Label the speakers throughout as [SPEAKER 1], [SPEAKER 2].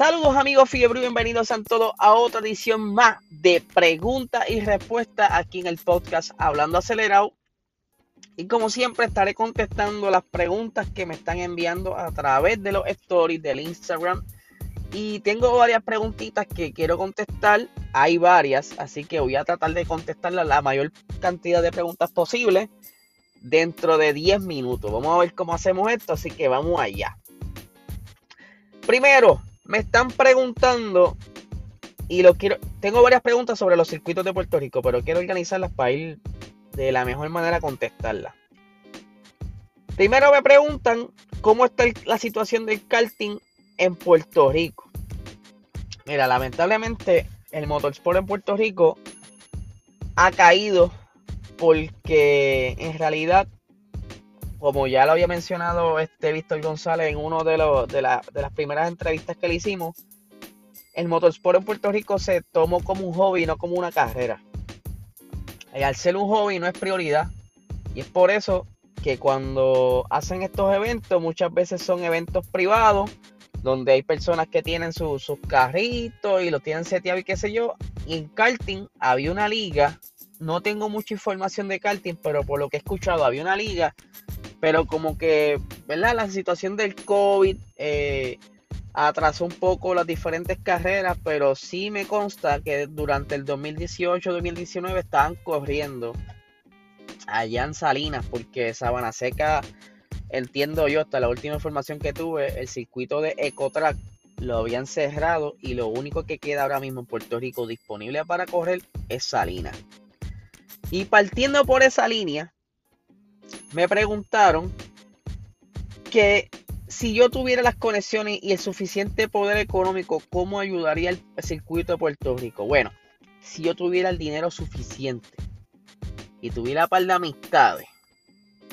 [SPEAKER 1] Saludos amigos Fiebre, bienvenidos a todos a otra edición más de preguntas y respuestas aquí en el podcast Hablando Acelerado. Y como siempre estaré contestando las preguntas que me están enviando a través de los stories del Instagram. Y tengo varias preguntitas que quiero contestar. Hay varias, así que voy a tratar de contestar la mayor cantidad de preguntas posible dentro de 10 minutos. Vamos a ver cómo hacemos esto, así que vamos allá. Primero, me están preguntando y lo quiero. Tengo varias preguntas sobre los circuitos de Puerto Rico, pero quiero organizarlas para ir de la mejor manera a contestarlas. Primero me preguntan cómo está la situación del karting en Puerto Rico. Mira, lamentablemente el motorsport en Puerto Rico ha caído porque en realidad como ya lo había mencionado este Víctor González en uno de, los, de, las primeras entrevistas que le hicimos, el motorsport en Puerto Rico se tomó como un hobby, no como una carrera. Y al ser un hobby no es prioridad. Y es por eso que cuando hacen estos eventos, muchas veces son eventos privados, donde hay personas que tienen sus carritos y los tienen seteados y qué sé yo. Y en karting había una liga, no tengo mucha información de karting, pero por lo que he escuchado, había una liga pero como que, ¿verdad? La situación del COVID eh, atrasó un poco las diferentes carreras, pero sí me consta que durante el 2018-2019 estaban corriendo allá en Salinas, porque Sabana Seca, entiendo yo, hasta la última información que tuve, el circuito de Ecotrack lo habían cerrado y lo único que queda ahora mismo en Puerto Rico disponible para correr es Salinas. Y partiendo por esa línea, me preguntaron que si yo tuviera las conexiones y el suficiente poder económico, ¿cómo ayudaría el circuito de Puerto Rico? Bueno, si yo tuviera el dinero suficiente y tuviera par de amistades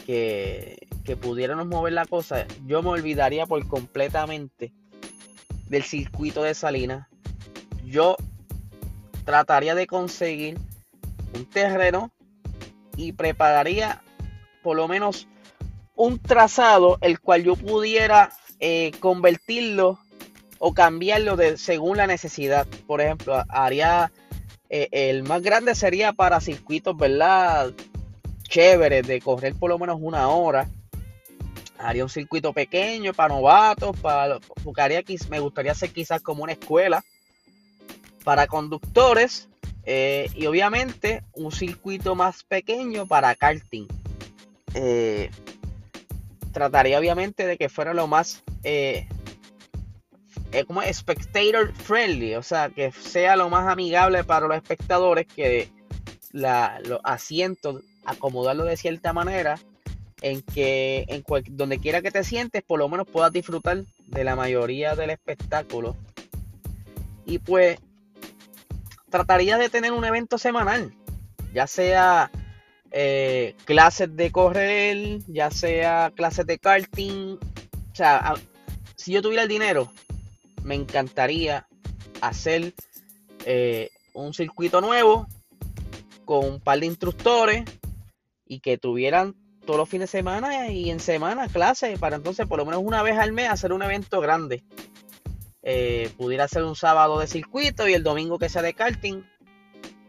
[SPEAKER 1] que, que pudiéramos mover la cosa, yo me olvidaría por completamente del circuito de Salinas. Yo trataría de conseguir un terreno y prepararía por lo menos un trazado el cual yo pudiera eh, convertirlo o cambiarlo de, según la necesidad. Por ejemplo, haría eh, el más grande sería para circuitos, ¿verdad? Chéveres, de correr por lo menos una hora. Haría un circuito pequeño para novatos, para, me gustaría hacer quizás como una escuela para conductores eh, y obviamente un circuito más pequeño para karting. Eh, trataría obviamente de que fuera lo más eh, eh, como spectator friendly, o sea, que sea lo más amigable para los espectadores, que los asientos acomodarlo de cierta manera en que en donde quiera que te sientes, por lo menos puedas disfrutar de la mayoría del espectáculo. Y pues trataría de tener un evento semanal, ya sea eh, clases de correr, ya sea clases de karting. O sea, si yo tuviera el dinero, me encantaría hacer eh, un circuito nuevo con un par de instructores y que tuvieran todos los fines de semana y en semana clases para entonces por lo menos una vez al mes hacer un evento grande. Eh, pudiera ser un sábado de circuito y el domingo que sea de karting.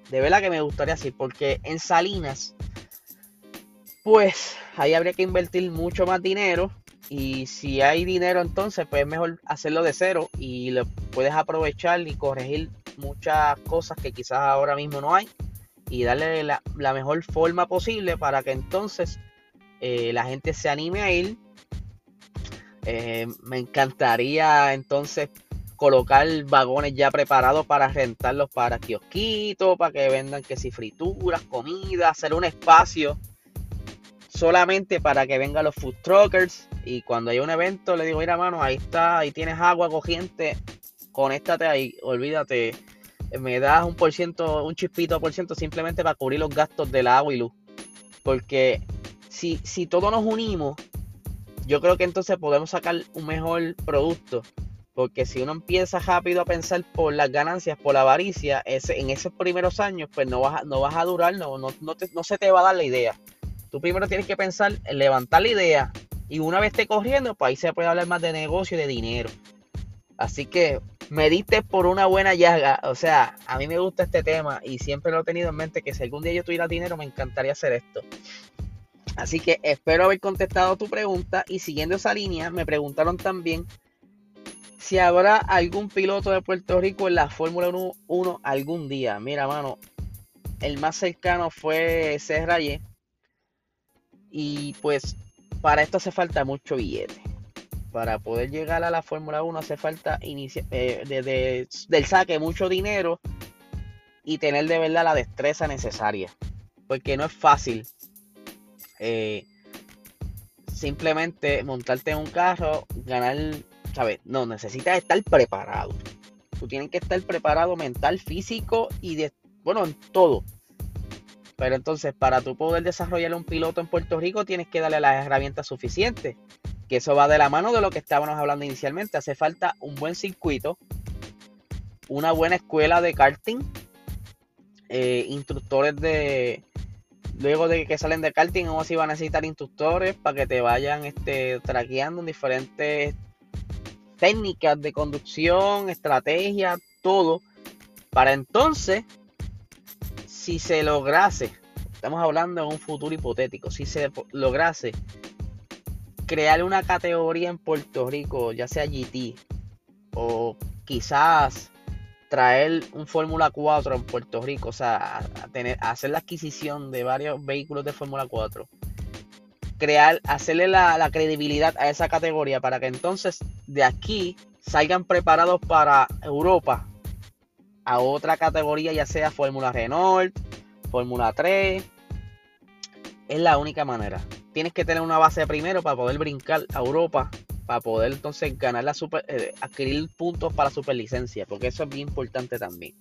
[SPEAKER 1] De verdad que me gustaría así, porque en Salinas pues ahí habría que invertir mucho más dinero. Y si hay dinero entonces, pues es mejor hacerlo de cero y lo puedes aprovechar y corregir muchas cosas que quizás ahora mismo no hay y darle la, mejor forma posible para que entonces eh, la gente se anime a ir. Eh, me encantaría entonces colocar vagones ya preparados para rentarlos para kiosquitos, para que vendan que si frituras, comida, hacer un espacio solamente para que vengan los food truckers y cuando hay un evento le digo, mira mano, ahí está, ahí tienes agua cogiente, conéctate ahí, olvídate, me das un por ciento, un chispito por ciento simplemente para cubrir los gastos del agua y luz. Porque si, si todos nos unimos, yo creo que entonces podemos sacar un mejor producto. Porque si uno empieza rápido a pensar por las ganancias, por la avaricia, ese, en esos primeros años, pues no vas no vas a durar, no, no, no se te va a dar la idea. Tú primero tienes que pensar en levantar la idea y una vez esté corriendo, pues ahí se puede hablar más de negocio y de dinero. Así que me diste por una buena llaga. O sea, a mí me gusta este tema y siempre lo he tenido en mente que si algún día yo tuviera dinero me encantaría hacer esto. Así que espero haber contestado tu pregunta y siguiendo esa línea me preguntaron también si habrá algún piloto de Puerto Rico en la Fórmula 1, algún día. Mira, mano, el más cercano fue Serraye y pues para esto hace falta mucho billete para poder llegar a la Fórmula 1 hace falta eh, del saque mucho dinero y tener de verdad la destreza necesaria. Porque no es fácil eh, simplemente montarte en un carro, ganar, ¿sabes? No, necesitas estar preparado. Tú tienes que estar preparado mental, físico y de, bueno, en todo. Pero entonces, para tú poder desarrollar un piloto en Puerto Rico, tienes que darle las herramientas suficientes que eso va de la mano de lo que estábamos hablando inicialmente. Hace falta un buen circuito, una buena escuela de karting, eh, instructores de... Luego de que salen de karting, vamos si van a necesitar instructores para que te vayan este, traqueando en diferentes técnicas de conducción, estrategia, todo. Para entonces, si se lograse, estamos hablando de un futuro hipotético, si se lograse crear una categoría en Puerto Rico, ya sea GT, o quizás traer un Fórmula 4 en Puerto Rico, o sea, tener, hacer la adquisición de varios vehículos de Fórmula 4, crear, hacerle la, la, credibilidad a esa categoría para que entonces de aquí salgan preparados para Europa a otra categoría, ya sea Fórmula Renault, Fórmula 3, es la única manera tienes que tener una base primero para poder brincar a Europa, para poder entonces ganar la super, eh, adquirir puntos para superlicencia, porque eso es bien importante también.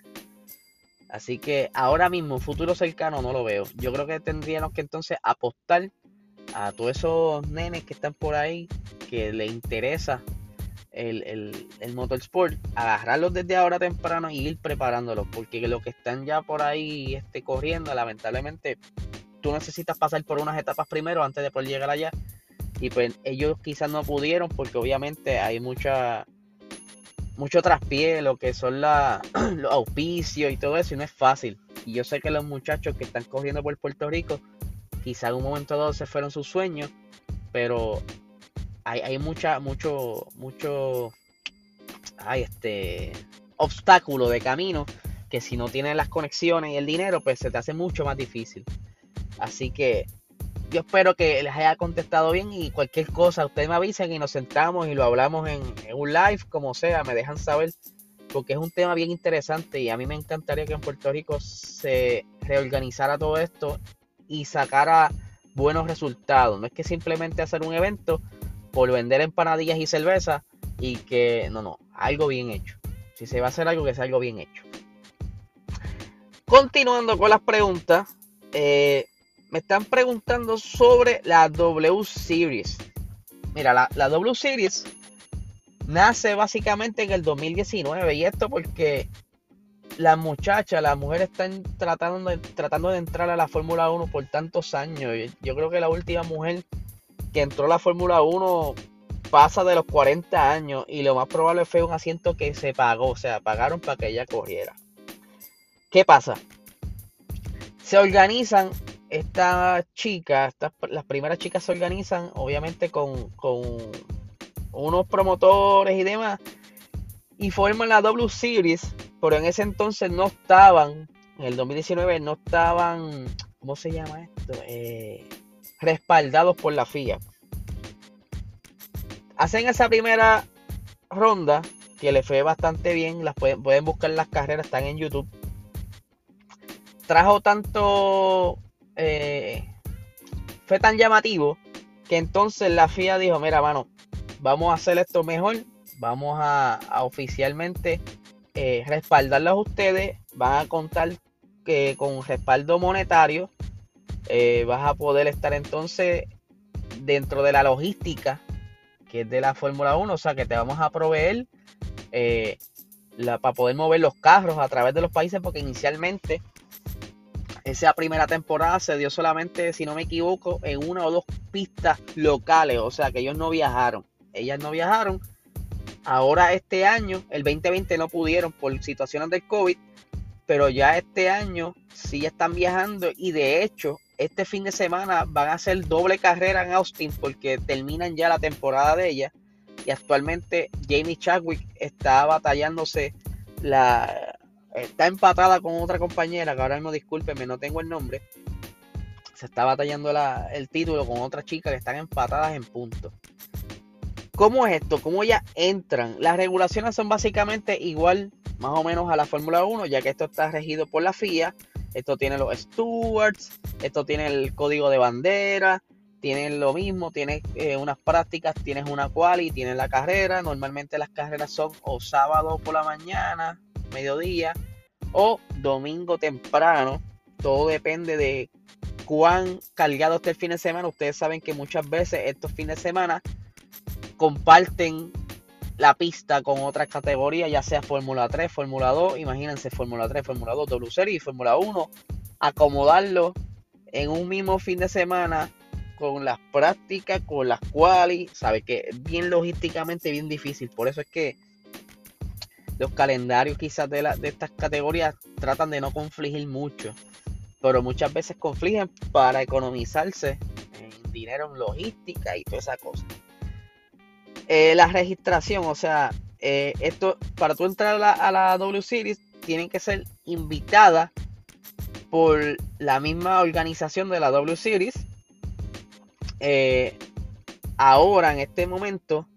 [SPEAKER 1] Así que ahora mismo, futuro cercano, no lo veo. Yo creo que tendríamos que entonces apostar a todos esos nenes que están por ahí, que les interesa el, el, el motorsport, agarrarlos desde ahora temprano y ir preparándolos, porque los que están ya por ahí este, corriendo, lamentablemente tú necesitas pasar por unas etapas primero antes de poder llegar allá. Y pues ellos quizás no pudieron porque obviamente hay mucha mucho traspié, lo que son la, los auspicios y todo eso, y no es fácil. Y yo sé que los muchachos que están corriendo por Puerto Rico, quizás en un momento dado se fueron sus sueños, pero hay, hay mucha, mucho, mucho, hay este obstáculo de camino que si no tienes las conexiones y el dinero, pues se te hace mucho más difícil. Así que yo espero que les haya contestado bien y cualquier cosa, ustedes me avisen y nos sentamos y lo hablamos en, un live, como sea, me dejan saber, porque es un tema bien interesante y a mí me encantaría que en Puerto Rico se reorganizara todo esto y sacara buenos resultados. No es que simplemente hacer un evento por vender empanadillas y cerveza y que, no, no, algo bien hecho. Si se va a hacer algo, que sea algo bien hecho. Continuando con las preguntas, eh, me están preguntando sobre la W Series. Mira, la, W Series nace básicamente en el 2019 y esto porque las muchachas, las mujeres están tratando de, tratando de entrar a la Fórmula 1 por tantos años. Yo creo que la última mujer que entró la Fórmula 1 pasa de los 40 años y lo más probable fue un asiento que se pagó, o sea, pagaron para que ella corriera. ¿Qué pasa? Se organizan esta chica, las primeras chicas se organizan obviamente con, unos promotores y demás y forman la W Series, pero en ese entonces no estaban, en el 2019 no estaban, ¿cómo se llama esto? Eh, respaldados por la FIA. Hacen esa primera ronda que le fue bastante bien, las pueden, pueden buscar las carreras, están en YouTube. Trajo tanto eh, fue tan llamativo que entonces la FIA dijo, mira, mano, vamos a hacer esto mejor, vamos a, oficialmente eh, respaldarlos ustedes, van a contar que con respaldo monetario, eh, vas a poder estar entonces dentro de la logística que es de la Fórmula 1, o sea que te vamos a proveer la, para poder mover los carros a través de los países, porque inicialmente esa primera temporada se dio solamente, si no me equivoco, en una o dos pistas locales, o sea que ellos no viajaron. Ellas no viajaron Ahora este año, el 2020 no pudieron por situaciones del COVID, pero ya este año sí están viajando y de hecho este fin de semana van a hacer doble carrera en Austin porque terminan ya la temporada de ella y actualmente Jamie Chadwick está batallándose la está empatada con otra compañera que ahora mismo discúlpeme no tengo el nombre se está batallando el título con otra chica que están empatadas en puntos ¿Cómo es esto? ¿Cómo ya entran? Las regulaciones son básicamente igual más o menos a la Fórmula 1, ya que esto está regido por la FIA. Esto tiene los stewards, esto tiene el código de bandera, tiene lo mismo, tiene eh, unas prácticas, tienes una quali, tienes la carrera. Normalmente las carreras son o sábado por la mañana, mediodía, o domingo temprano. Todo depende de cuán cargado esté el fin de semana. Ustedes saben que muchas veces estos fines de semana comparten la pista con otras categorías, ya sea Fórmula 3, Fórmula 2, imagínense Fórmula 3, Fórmula 2, W Series y Fórmula 1, acomodarlo en un mismo fin de semana con las prácticas, con las cuales, sabe que bien logísticamente bien difícil, por eso es que los calendarios quizás de, de estas categorías tratan de no confligir mucho, pero muchas veces confligen para economizarse en dinero en logística y toda esa cosa. Eh, la registración, o sea, eh, esto para tú entrar a la, a la W Series tienen que ser invitada por la misma organización de la W Series. Eh, ahora, en este momento,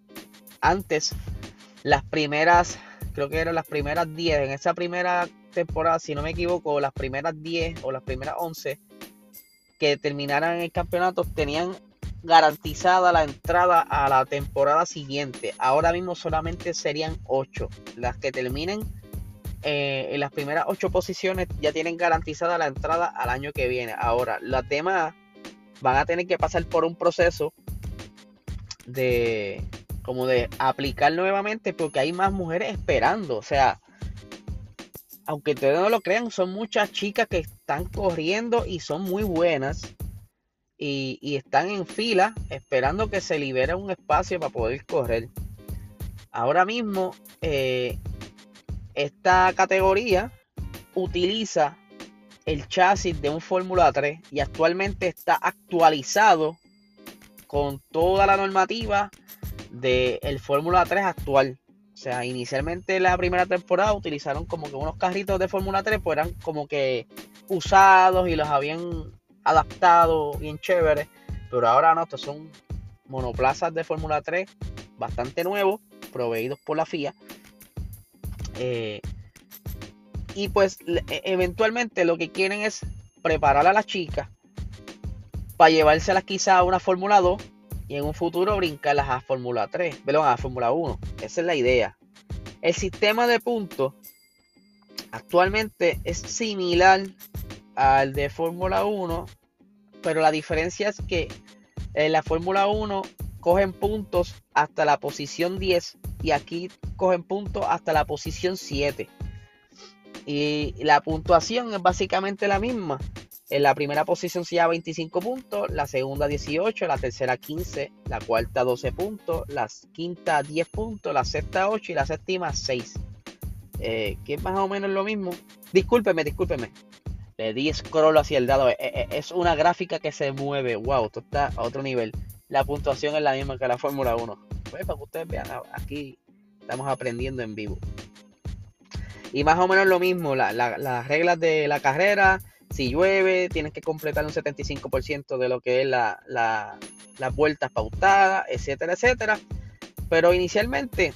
[SPEAKER 1] antes, las primeras, creo que eran las primeras 10, en esa primera temporada, si no me equivoco, las primeras 10 o las primeras 11 que terminaran el campeonato tenían garantizada la entrada a la temporada siguiente. Ahora mismo solamente serían 8. Las que terminen eh, en las primeras 8 posiciones ya tienen garantizada la entrada al año que viene. Ahora, las demás van a tener que pasar por un proceso de como de aplicar nuevamente porque hay más mujeres esperando. O sea, aunque ustedes no lo crean, son muchas chicas que están corriendo y son muy buenas y, están en fila esperando que se libere un espacio para poder correr. Ahora mismo, eh, esta categoría utiliza el chasis de un Fórmula 3 y actualmente está actualizado con toda la normativa del Fórmula 3 actual. O sea, inicialmente la primera temporada utilizaron como que unos carritos de Fórmula 3, pues eran como que usados y los habían adaptado, bien chévere. Pero ahora no, estos son monoplazas de Fórmula 3 bastante nuevos, proveídos por la FIA. Eh, y pues e, eventualmente lo que quieren es preparar a las chicas para llevárselas quizá a una Fórmula 2 y en un futuro brincarlas a Fórmula 3, perdón, a Fórmula 1. Esa es la idea. El sistema de puntos actualmente es similar al de Fórmula 1, pero la diferencia es que en la Fórmula 1 cogen puntos hasta la posición 10 y aquí cogen puntos hasta la posición 7. Y la puntuación es básicamente la misma. En la primera posición se lleva 25 puntos, la segunda 18, la tercera 15, la cuarta 12 puntos, la quinta 10 puntos, la sexta 8 y la séptima 6. Eh, que es más o menos lo mismo. Discúlpeme, discúlpeme le di scroll hacia el dado. E, e, es una gráfica que se mueve. Wow, esto está a otro nivel. La puntuación es la misma que la Fórmula 1. Pues para que ustedes vean, aquí estamos aprendiendo en vivo. Y más o menos lo mismo, las reglas de la carrera. Si llueve, tienes que completar un 75% de lo que es la, las vueltas pautadas, etcétera, etcétera. Pero inicialmente,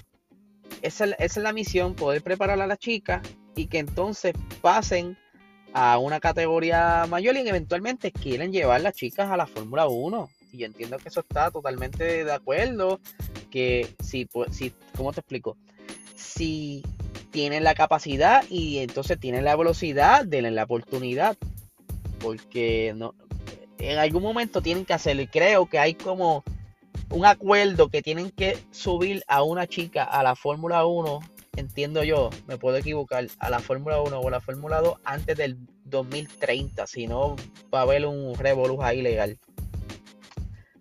[SPEAKER 1] esa, esa es la misión, poder preparar a las chicas y que entonces pasen a una categoría mayor y eventualmente quieren llevar las chicas a la Fórmula 1. Y yo entiendo que eso está totalmente de acuerdo. Que si, si ¿cómo te explico? Si tienen la capacidad y entonces tienen la velocidad, denle la oportunidad. Porque no, en algún momento tienen que hacerlo. Y creo que hay como un acuerdo que tienen que subir a una chica a la Fórmula 1 entiendo yo, me puedo equivocar, a la Fórmula 1 o a la Fórmula 2 antes del 2030, si no va a haber un revoluz ahí legal.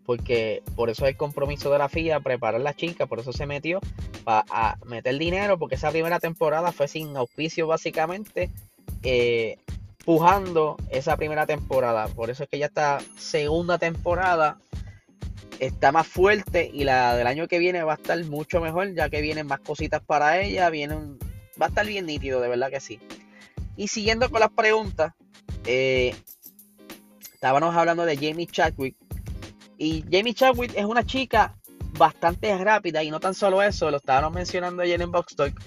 [SPEAKER 1] Porque por eso el compromiso de la FIA, preparar la chica, por eso se metió, para meter dinero, porque esa primera temporada fue sin auspicio básicamente, eh, pujando esa primera temporada. Por eso es que ya esta segunda temporada está más fuerte y la del año que viene va a estar mucho mejor, ya que vienen más cositas para ella, vienen, va a estar bien nítido, de verdad que sí. Y siguiendo con las preguntas, eh, estábamos hablando de Jamie Chadwick. Y Jamie Chadwick es una chica bastante rápida y no tan solo eso, lo estábamos mencionando ayer en Box Talk.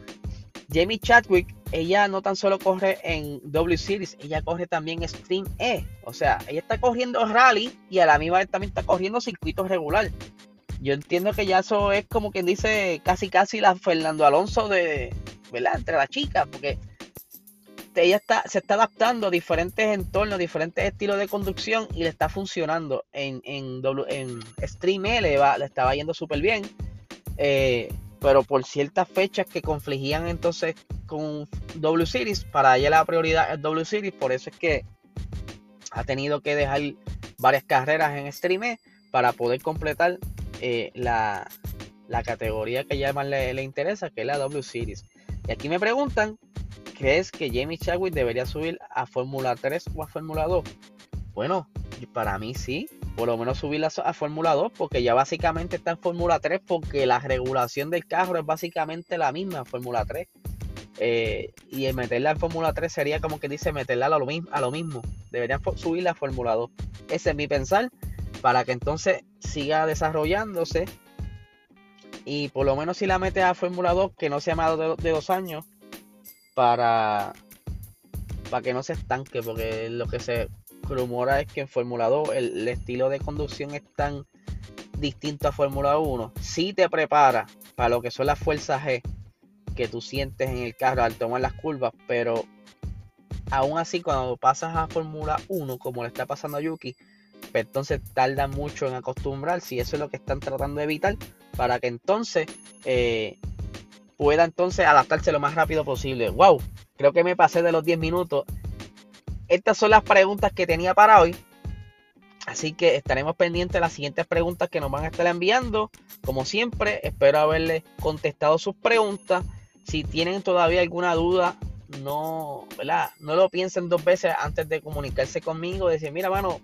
[SPEAKER 1] Jamie Chadwick, ella no tan solo corre en W Series, ella corre también Stream E. O sea, ella está corriendo rally y a la misma vez también está corriendo circuitos regular. Yo entiendo que ya eso es como quien dice casi casi la Fernando Alonso de, ¿verdad? Entre las chicas, porque ella está, se está adaptando a diferentes entornos, diferentes estilos de conducción y le está funcionando. En, en, en Stream E le, va, le estaba yendo súper bien. Eh, pero por ciertas fechas que confligían entonces con W Series, para ella la prioridad es W Series, por eso es que ha tenido que dejar varias carreras en Stream E para poder completar eh, la, categoría que ya más le, le, interesa, que es la W Series. Y aquí me preguntan, ¿crees que Jamie Chadwick debería subir a Fórmula 3 o a Fórmula 2? Bueno, para mí sí, por lo menos subirla a Fórmula 2, porque ya básicamente está en Fórmula 3, porque la regulación del carro es básicamente la misma en Fórmula 3. Eh, y meterla en Fórmula 3 sería como que dice meterla a lo mismo. A lo mismo. Deberían subirla a Fórmula 2. Ese es mi pensar, para que entonces siga desarrollándose. Y por lo menos si la metes a Fórmula 2, que no sea más de, de dos años, para, para que no se estanque, porque lo que se rumora es que en Fórmula 2 el, estilo de conducción es tan distinto a Fórmula 1. Si te prepara para lo que son las fuerzas G que tú sientes en el carro al tomar las curvas, pero aún así cuando pasas a Fórmula 1, como le está pasando a Yuki, pues entonces tarda mucho en acostumbrarse y eso es lo que están tratando de evitar para que entonces eh, pueda entonces adaptarse lo más rápido posible. ¡Wow! Creo que me pasé de los 10 minutos estas son las preguntas que tenía para hoy. Así que estaremos pendientes de las siguientes preguntas que nos van a estar enviando. Como siempre, espero haberles contestado sus preguntas. Si tienen todavía alguna duda, no, ¿verdad? no lo piensen dos veces antes de comunicarse conmigo. Decir, mira, mano,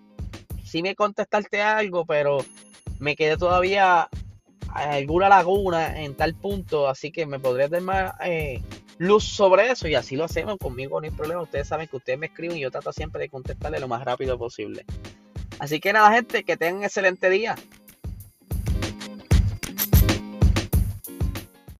[SPEAKER 1] sí me contestaste algo, pero me quedé todavía alguna laguna en tal punto. Así que me podrías dar más eh, luz sobre eso y así lo hacemos conmigo, no hay problema. Ustedes saben que ustedes me escriben y yo trato siempre de contestarle lo más rápido posible. Así que nada, gente, que tengan un excelente día.